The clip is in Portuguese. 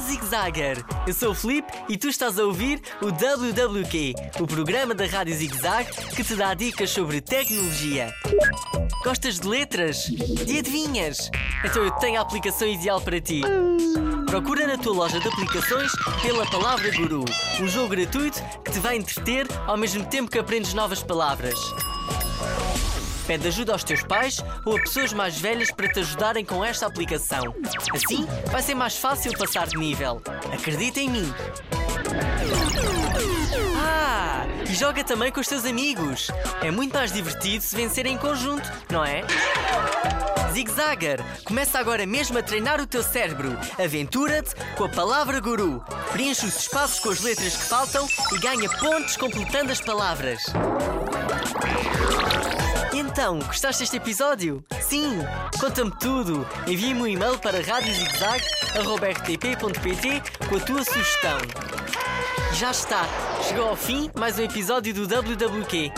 Zigzagger. Eu sou o Felipe e tu estás a ouvir o WWQ, o programa da Rádio Zigzag que te dá dicas sobre tecnologia. Gostas de letras? De adivinhas? Então eu tenho a aplicação ideal para ti. Procura na tua loja de aplicações pela palavra Guru, um jogo gratuito que te vai entreter ao mesmo tempo que aprendes novas palavras. Pede ajuda aos teus pais ou a pessoas mais velhas para te ajudarem com esta aplicação. Assim, vai ser mais fácil passar de nível. Acredita em mim. Ah, e joga também com os teus amigos. É muito mais divertido se vencerem em conjunto, não é? Zigzagger, começa agora mesmo a treinar o teu cérebro. Aventura-te com a palavra guru. Preenche os espaços com as letras que faltam e ganha pontos completando as palavras. Então, gostaste deste episódio? Sim! Conta-me tudo! Envia-me um e-mail para radiozigzag.rtp.pt com a tua sugestão. Já está! Chegou ao fim mais um episódio do. WWQ.